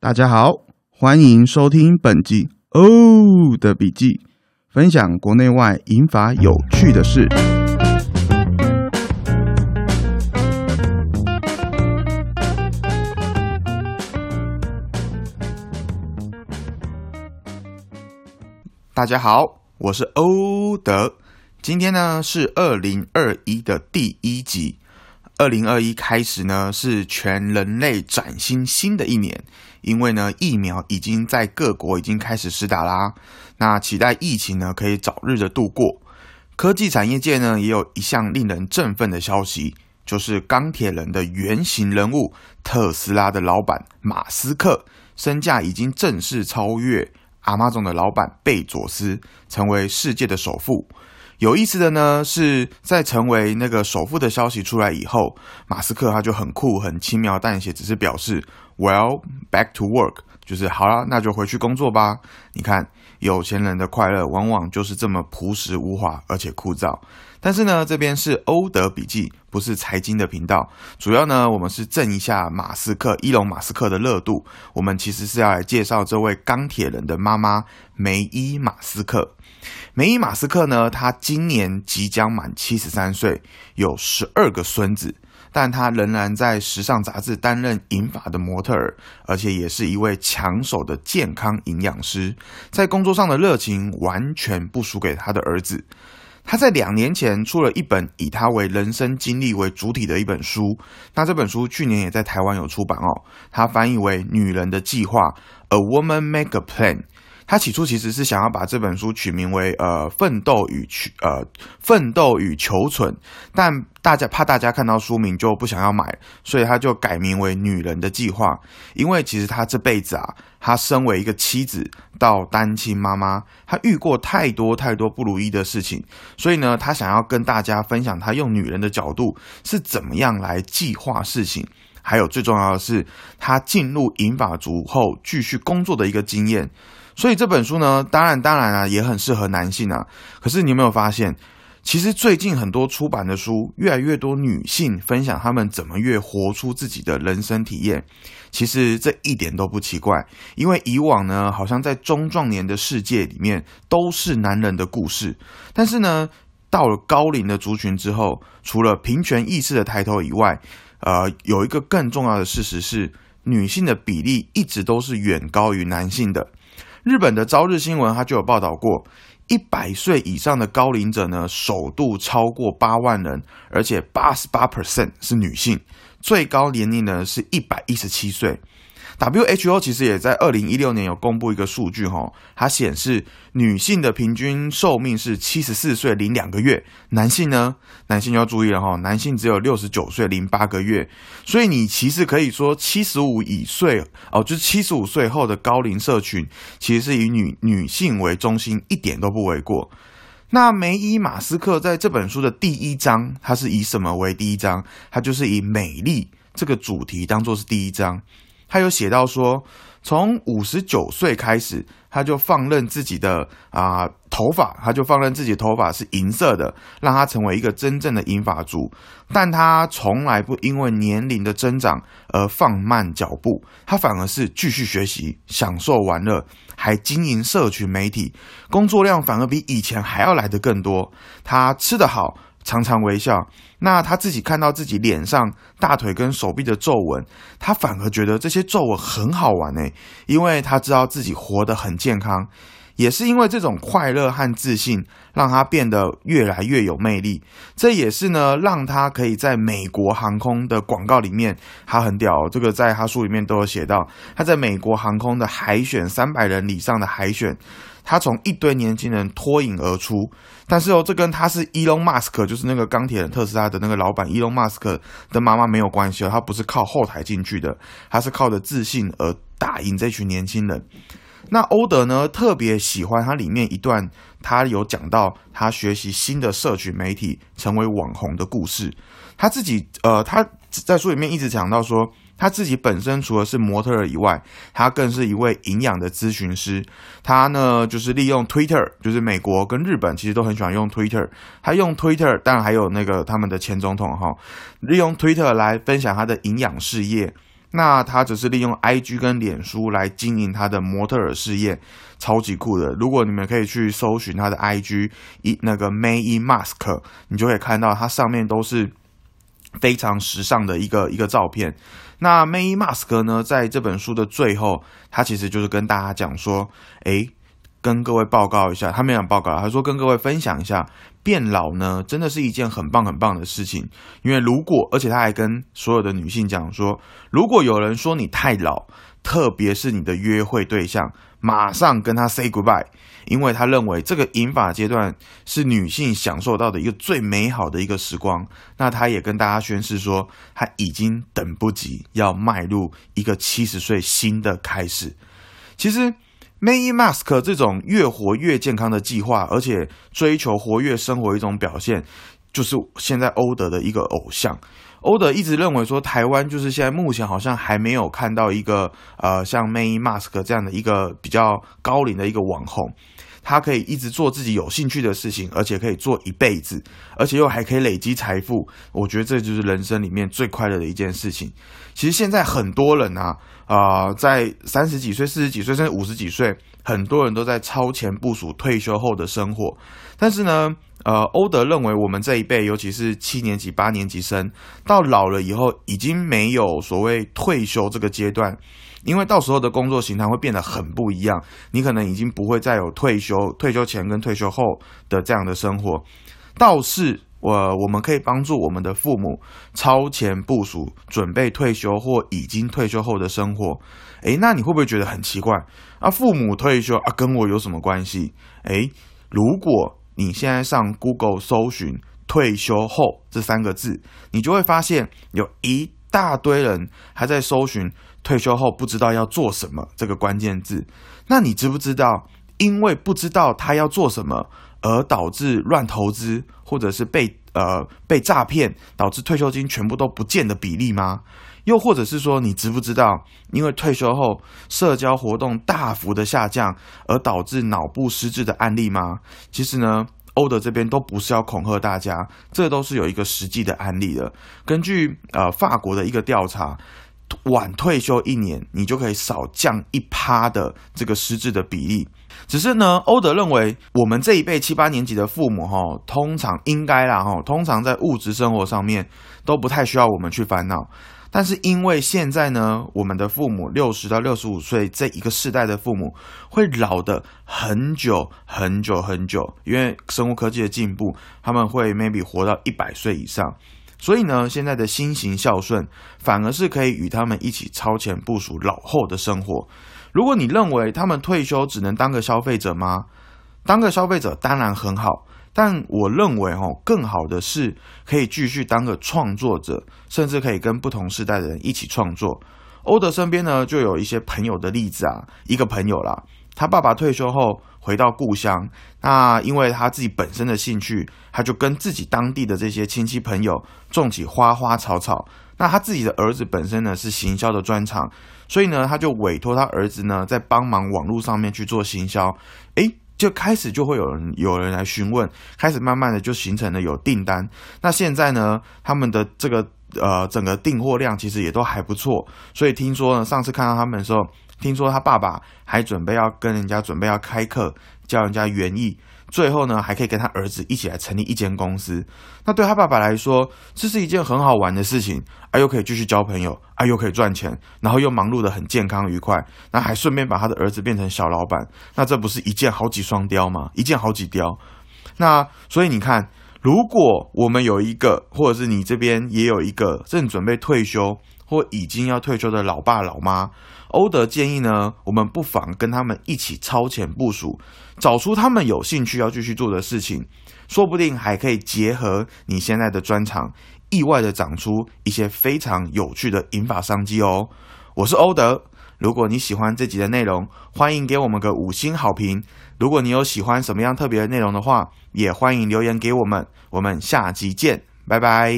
大家好，欢迎收听本集哦的笔记，分享国内外银法有趣的事。大家好，我是欧德。今天呢是二零二一的第一集。二零二一开始呢是全人类崭新新的一年，因为呢疫苗已经在各国已经开始施打啦。那期待疫情呢可以早日的度过。科技产业界呢也有一项令人振奋的消息，就是钢铁人的原型人物特斯拉的老板马斯克，身价已经正式超越。阿妈总的老板贝佐斯成为世界的首富。有意思的呢，是在成为那个首富的消息出来以后，马斯克他就很酷、很轻描淡写，只是表示 “Well, back to work”，就是好了，那就回去工作吧。你看，有钱人的快乐往往就是这么朴实无华，而且枯燥。但是呢，这边是欧德笔记，不是财经的频道。主要呢，我们是挣一下马斯克、伊隆马斯克的热度。我们其实是要来介绍这位钢铁人的妈妈梅伊马斯克。梅伊马斯克呢，他今年即将满七十三岁，有十二个孙子，但他仍然在时尚杂志担任银发的模特儿，而且也是一位抢手的健康营养师。在工作上的热情完全不输给他的儿子。他在两年前出了一本以他为人生经历为主体的一本书，那这本书去年也在台湾有出版哦。他翻译为《女人的计划》，A Woman Make a Plan。他起初其实是想要把这本书取名为“呃奋斗与求呃奋斗与求存”，但大家怕大家看到书名就不想要买，所以他就改名为《女人的计划》。因为其实他这辈子啊，他身为一个妻子到单亲妈妈，他遇过太多太多不如意的事情，所以呢，他想要跟大家分享他用女人的角度是怎么样来计划事情，还有最重要的是他进入银发族后继续工作的一个经验。所以这本书呢，当然当然啊，也很适合男性啊。可是你有没有发现，其实最近很多出版的书，越来越多女性分享她们怎么越活出自己的人生体验。其实这一点都不奇怪，因为以往呢，好像在中壮年的世界里面都是男人的故事。但是呢，到了高龄的族群之后，除了平权意识的抬头以外，呃，有一个更重要的事实是，女性的比例一直都是远高于男性的。日本的朝日新闻，它就有报道过，一百岁以上的高龄者呢，首度超过八万人，而且八十八 percent 是女性，最高年龄呢是一百一十七岁。WHO 其实也在二零一六年有公布一个数据，哈，它显示女性的平均寿命是七十四岁零两个月，男性呢，男性要注意了哈，男性只有六十九岁零八个月，所以你其实可以说七十五以岁哦，就是七十五岁后的高龄社群，其实是以女女性为中心，一点都不为过。那梅伊马斯克在这本书的第一章，它是以什么为第一章？它就是以美丽这个主题当做是第一章。他有写到说，从五十九岁开始，他就放任自己的啊头发，他就放任自己的头发是银色的，让他成为一个真正的银发族。但他从来不因为年龄的增长而放慢脚步，他反而是继续学习、享受玩乐，还经营社群媒体，工作量反而比以前还要来得更多。他吃得好。常常微笑，那他自己看到自己脸上大腿跟手臂的皱纹，他反而觉得这些皱纹很好玩诶，因为他知道自己活得很健康，也是因为这种快乐和自信，让他变得越来越有魅力。这也是呢，让他可以在美国航空的广告里面，他很屌，这个在他书里面都有写到，他在美国航空的海选三百人以上的海选。他从一堆年轻人脱颖而出，但是哦，这跟他是 Elon Musk，就是那个钢铁人特斯拉的那个老板 Elon Musk 的妈妈没有关系哦，他不是靠后台进去的，他是靠着自信而打赢这群年轻人。那欧德呢，特别喜欢他里面一段，他有讲到他学习新的社群媒体，成为网红的故事。他自己呃，他在书里面一直讲到说。他自己本身除了是模特以外，他更是一位营养的咨询师。他呢，就是利用 Twitter，就是美国跟日本其实都很喜欢用 Twitter。他用 Twitter，当然还有那个他们的前总统哈，利用 Twitter 来分享他的营养事业。那他只是利用 IG 跟脸书来经营他的模特儿事业，超级酷的。如果你们可以去搜寻他的 IG 一那个 May Mask，你就会看到它上面都是非常时尚的一个一个照片。那 May Mask 呢，在这本书的最后，他其实就是跟大家讲说，诶，跟各位报告一下，他没有报告，他说跟各位分享一下。变老呢，真的是一件很棒很棒的事情。因为如果，而且他还跟所有的女性讲说，如果有人说你太老，特别是你的约会对象，马上跟他 say goodbye，因为他认为这个引法阶段是女性享受到的一个最美好的一个时光。那他也跟大家宣誓说，他已经等不及要迈入一个七十岁新的开始。其实。May Mask 这种越活越健康的计划，而且追求活跃生活一种表现，就是现在欧德的一个偶像。欧德一直认为说，台湾就是现在目前好像还没有看到一个呃像 May Mask 这样的一个比较高龄的一个网红，他可以一直做自己有兴趣的事情，而且可以做一辈子，而且又还可以累积财富。我觉得这就是人生里面最快乐的一件事情。其实现在很多人啊。啊，在三十几岁、四十几岁，甚至五十几岁，很多人都在超前部署退休后的生活。但是呢，呃，欧德认为我们这一辈，尤其是七年级、八年级生，到老了以后，已经没有所谓退休这个阶段，因为到时候的工作形态会变得很不一样。你可能已经不会再有退休、退休前跟退休后的这样的生活，倒是。我我们可以帮助我们的父母超前部署，准备退休或已经退休后的生活。诶，那你会不会觉得很奇怪啊？父母退休啊，跟我有什么关系？诶，如果你现在上 Google 搜寻“退休后”这三个字，你就会发现有一大堆人还在搜寻“退休后不知道要做什么”这个关键字。那你知不知道，因为不知道他要做什么？而导致乱投资，或者是被呃被诈骗，导致退休金全部都不见的比例吗？又或者是说，你知不知道，因为退休后社交活动大幅的下降，而导致脑部失智的案例吗？其实呢，欧德这边都不是要恐吓大家，这都是有一个实际的案例的。根据呃法国的一个调查，晚退休一年，你就可以少降一趴的这个失智的比例。只是呢，欧德认为我们这一辈七八年级的父母哈，通常应该啦哈，通常在物质生活上面都不太需要我们去烦恼。但是因为现在呢，我们的父母六十到六十五岁这一个世代的父母会老的很久很久很久，因为生物科技的进步，他们会 maybe 活到一百岁以上。所以呢，现在的新型孝顺反而是可以与他们一起超前部署老后的生活。如果你认为他们退休只能当个消费者吗？当个消费者当然很好，但我认为哦，更好的是可以继续当个创作者，甚至可以跟不同时代的人一起创作。欧德身边呢，就有一些朋友的例子啊，一个朋友啦，他爸爸退休后回到故乡，那因为他自己本身的兴趣，他就跟自己当地的这些亲戚朋友种起花花草草。那他自己的儿子本身呢是行销的专长，所以呢他就委托他儿子呢在帮忙网络上面去做行销，诶，就开始就会有人有人来询问，开始慢慢的就形成了有订单。那现在呢他们的这个呃整个订货量其实也都还不错，所以听说呢上次看到他们的时候，听说他爸爸还准备要跟人家准备要开课教人家园艺。最后呢，还可以跟他儿子一起来成立一间公司。那对他爸爸来说，这是一件很好玩的事情，啊，又可以继续交朋友，啊，又可以赚钱，然后又忙碌的很健康愉快。那还顺便把他的儿子变成小老板，那这不是一件好几双雕吗？一件好几雕。那所以你看，如果我们有一个，或者是你这边也有一个正准备退休或已经要退休的老爸老妈。欧德建议呢，我们不妨跟他们一起超前部署，找出他们有兴趣要继续做的事情，说不定还可以结合你现在的专长，意外的长出一些非常有趣的引法商机哦。我是欧德，如果你喜欢这集的内容，欢迎给我们个五星好评。如果你有喜欢什么样特别的内容的话，也欢迎留言给我们。我们下集见，拜拜。